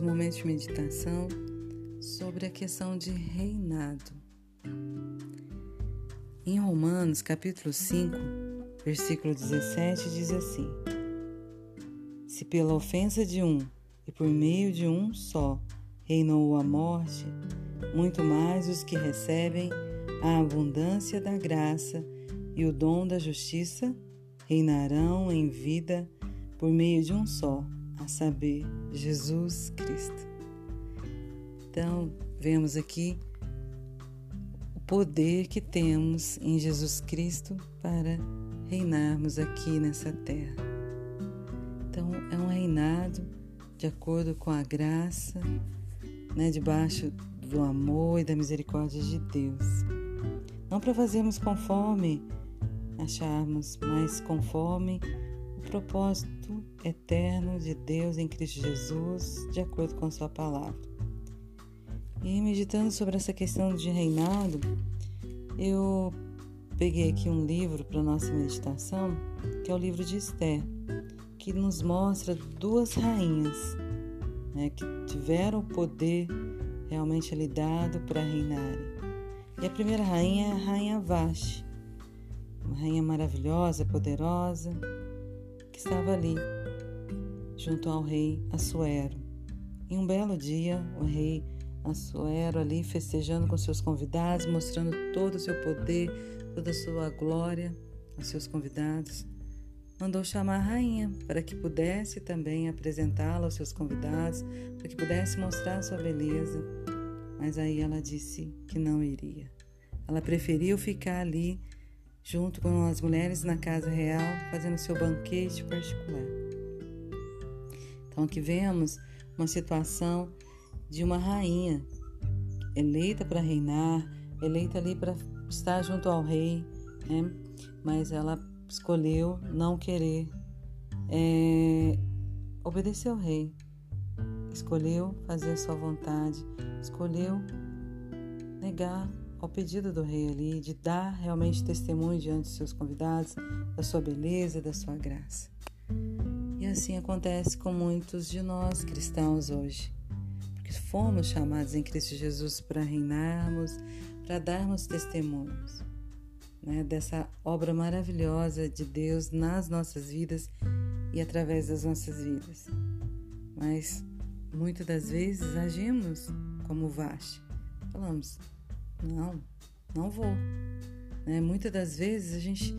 um momento de meditação sobre a questão de reinado. Em Romanos, capítulo 5, versículo 17, diz assim: Se pela ofensa de um e por meio de um só reinou a morte, muito mais os que recebem a abundância da graça e o dom da justiça reinarão em vida por meio de um só, a saber, Jesus Cristo. Então, vemos aqui o poder que temos em Jesus Cristo para reinarmos aqui nessa terra. Então, é um reinado de acordo com a graça, né, debaixo do amor e da misericórdia de Deus. Não para fazermos conforme acharmos, mas conforme propósito eterno de Deus em Cristo Jesus, de acordo com Sua palavra. E meditando sobre essa questão de reinado, eu peguei aqui um livro para nossa meditação, que é o livro de Esther, que nos mostra duas rainhas né, que tiveram o poder realmente lhe dado para reinarem. E a primeira rainha é a rainha Vaste, uma rainha maravilhosa, poderosa, estava ali, junto ao rei Assuero. Em um belo dia, o rei Assuero ali festejando com seus convidados, mostrando todo o seu poder, toda a sua glória aos seus convidados, mandou chamar a rainha para que pudesse também apresentá-la aos seus convidados, para que pudesse mostrar sua beleza. Mas aí ela disse que não iria. Ela preferiu ficar ali junto com as mulheres na casa real, fazendo seu banquete particular. Então aqui vemos uma situação de uma rainha eleita para reinar, eleita ali para estar junto ao rei, né? mas ela escolheu não querer é, obedecer ao rei, escolheu fazer sua vontade, escolheu negar ao pedido do rei ali, de dar realmente testemunho diante dos seus convidados da sua beleza, da sua graça. E assim acontece com muitos de nós cristãos hoje, porque fomos chamados em Cristo Jesus para reinarmos, para darmos testemunhos né, dessa obra maravilhosa de Deus nas nossas vidas e através das nossas vidas. Mas muitas das vezes agimos como Vaste. Falamos, não, não vou. Né? Muitas das vezes a gente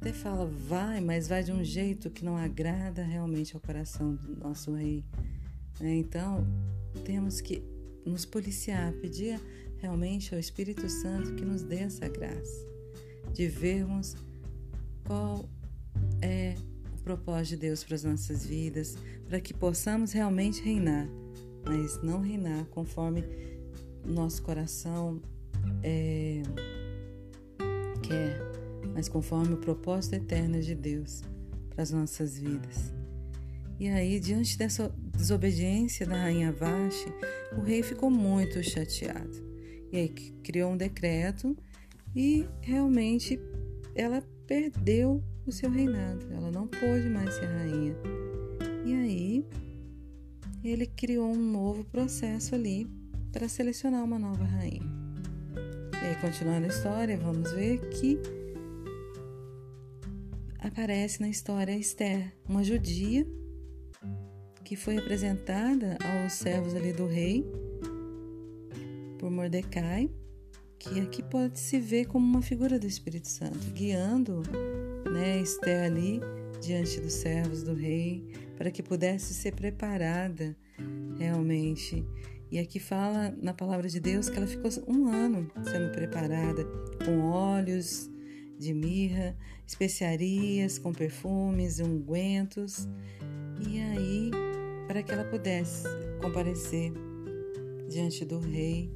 até fala, vai, mas vai de um jeito que não agrada realmente ao coração do nosso rei. Né? Então, temos que nos policiar, pedir realmente ao Espírito Santo que nos dê essa graça de vermos qual é o propósito de Deus para as nossas vidas, para que possamos realmente reinar, mas não reinar conforme nosso coração é, quer, mas conforme o propósito eterno de Deus para as nossas vidas. E aí, diante dessa desobediência da rainha Vaste, o rei ficou muito chateado. E aí criou um decreto e realmente ela perdeu o seu reinado. Ela não pôde mais ser rainha. E aí ele criou um novo processo ali para selecionar uma nova rainha. Continuando a história, vamos ver que aparece na história Esther, uma judia que foi apresentada aos servos ali do rei por Mordecai, que aqui pode se ver como uma figura do Espírito Santo, guiando né, Esther ali diante dos servos do rei, para que pudesse ser preparada realmente e aqui fala na palavra de Deus que ela ficou um ano sendo preparada com óleos de mirra, especiarias, com perfumes, ungüentos. E aí, para que ela pudesse comparecer diante do rei,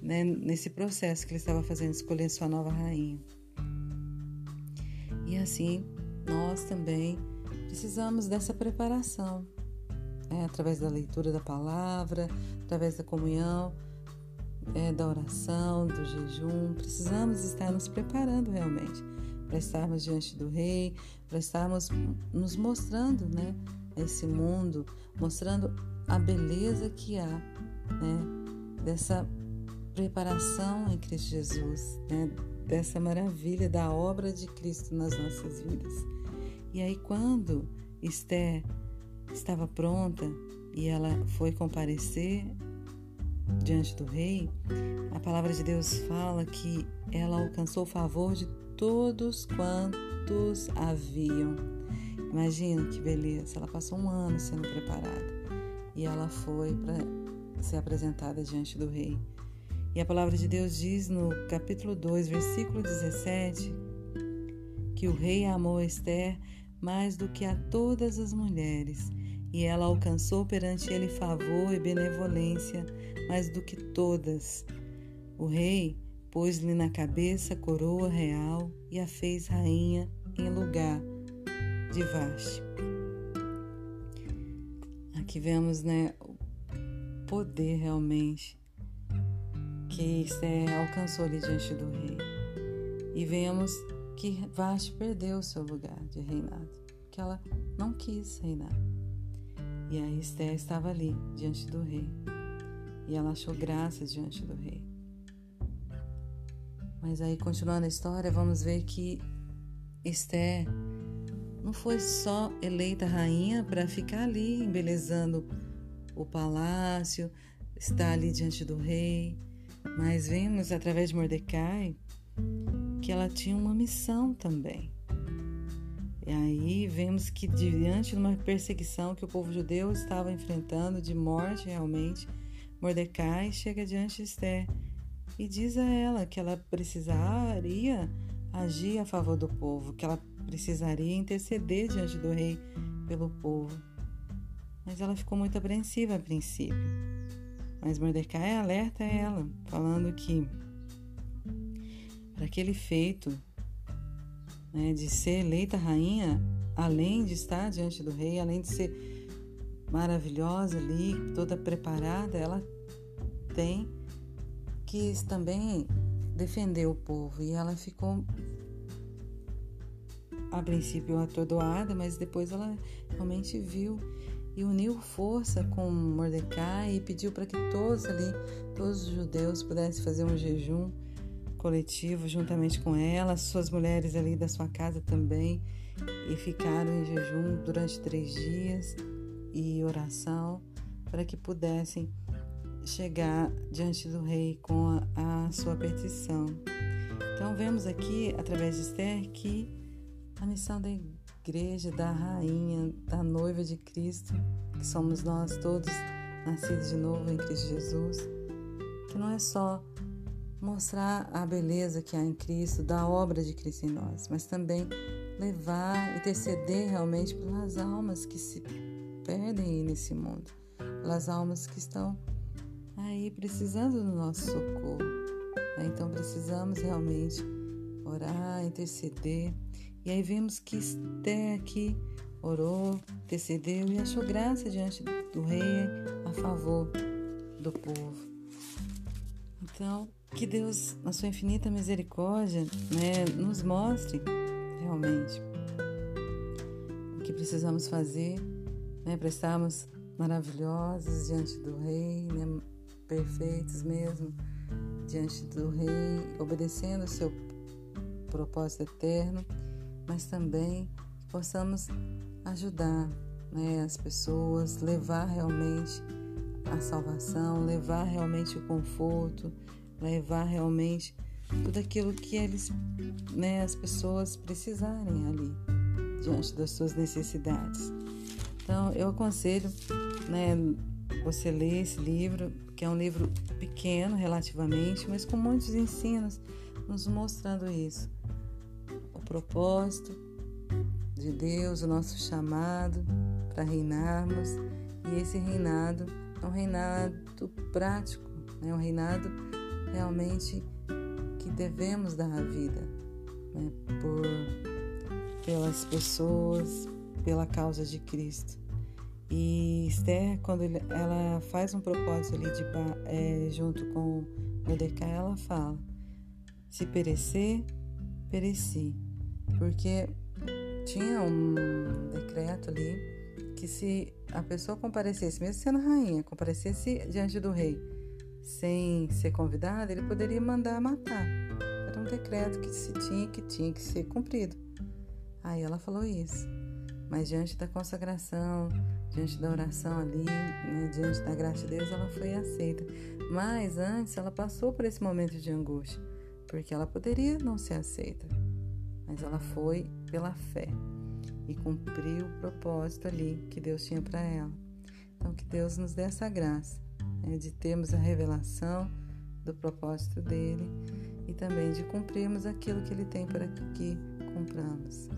né, nesse processo que ele estava fazendo, escolher sua nova rainha. E assim, nós também precisamos dessa preparação é, através da leitura da palavra, através da comunhão, é, da oração, do jejum. Precisamos estar nos preparando realmente para estarmos diante do Rei, para estarmos nos mostrando, né, esse mundo, mostrando a beleza que há, né, dessa preparação em Cristo Jesus, né, dessa maravilha da obra de Cristo nas nossas vidas. E aí quando Esther estava pronta e ela foi comparecer diante do rei, a palavra de Deus fala que ela alcançou o favor de todos quantos haviam. Imagina que beleza, ela passou um ano sendo preparada e ela foi para ser apresentada diante do rei. E a palavra de Deus diz no capítulo 2, versículo 17, que o rei amou Esther mais do que a todas as mulheres, e ela alcançou perante ele favor e benevolência mais do que todas. O rei pôs-lhe na cabeça coroa real e a fez rainha em lugar de Vaste. Aqui vemos né, o poder realmente que Esther alcançou ali diante do rei. E vemos que Vaste perdeu o seu lugar de reinado, que ela não quis reinar. E aí Esther estava ali diante do rei. E ela achou graça diante do rei. Mas aí, continuando a história, vamos ver que Esther não foi só eleita rainha para ficar ali embelezando o palácio, estar ali diante do rei, mas vemos através de Mordecai que ela tinha uma missão também. E aí vemos que diante de uma perseguição que o povo judeu estava enfrentando de morte realmente, Mordecai chega diante de Esther e diz a ela que ela precisaria agir a favor do povo, que ela precisaria interceder diante do rei pelo povo. Mas ela ficou muito apreensiva a princípio. Mas Mordecai alerta ela, falando que para aquele feito né, de ser eleita rainha, além de estar diante do rei, além de ser maravilhosa ali, toda preparada, ela tem que também defender o povo. E ela ficou, a princípio, atordoada, mas depois ela realmente viu e uniu força com Mordecai e pediu para que todos ali, todos os judeus, pudessem fazer um jejum coletivo juntamente com ela, suas mulheres ali da sua casa também, e ficaram em jejum durante três dias e oração para que pudessem chegar diante do rei com a, a sua petição. Então vemos aqui, através de Esther, que a missão da igreja, da rainha, da noiva de Cristo, que somos nós todos nascidos de novo em Cristo Jesus, que não é só mostrar a beleza que há em Cristo, da obra de Cristo em nós, mas também levar, interceder realmente pelas almas que se perdem nesse mundo, pelas almas que estão aí precisando do nosso socorro. Né? Então precisamos realmente orar, interceder. E aí vemos que Esté aqui orou, intercedeu e achou graça diante do rei a favor do povo. Então, que Deus, na sua infinita misericórdia, né, nos mostre realmente o que precisamos fazer né, para estarmos maravilhosos diante do Rei, né, perfeitos mesmo diante do Rei, obedecendo o seu propósito eterno, mas também que possamos ajudar né, as pessoas, levar realmente a salvação, levar realmente o conforto, levar realmente tudo aquilo que eles, né, as pessoas precisarem ali diante das suas necessidades. Então, eu aconselho, né, você ler esse livro, que é um livro pequeno relativamente, mas com muitos ensinos nos mostrando isso. O propósito de Deus, o nosso chamado para reinarmos, e esse reinado é um reinado prático, é né, um reinado realmente que devemos dar a vida né, por, pelas pessoas, pela causa de Cristo. E Esther, quando ela faz um propósito ali de, é, junto com Mordecai, ela fala: se perecer, pereci. Porque tinha um decreto ali que se a pessoa comparecesse, mesmo sendo rainha, comparecesse diante do rei sem ser convidada, ele poderia mandar matar. Era um decreto que se tinha que tinha que ser cumprido. Aí ela falou isso. Mas diante da consagração, diante da oração ali, né, diante da graça de Deus, ela foi aceita. Mas antes ela passou por esse momento de angústia, porque ela poderia não ser aceita. Mas ela foi pela fé e cumpriu o propósito ali que Deus tinha para ela. Então, que Deus nos dê essa graça né, de termos a revelação do propósito dele e também de cumprirmos aquilo que ele tem para que cumpramos.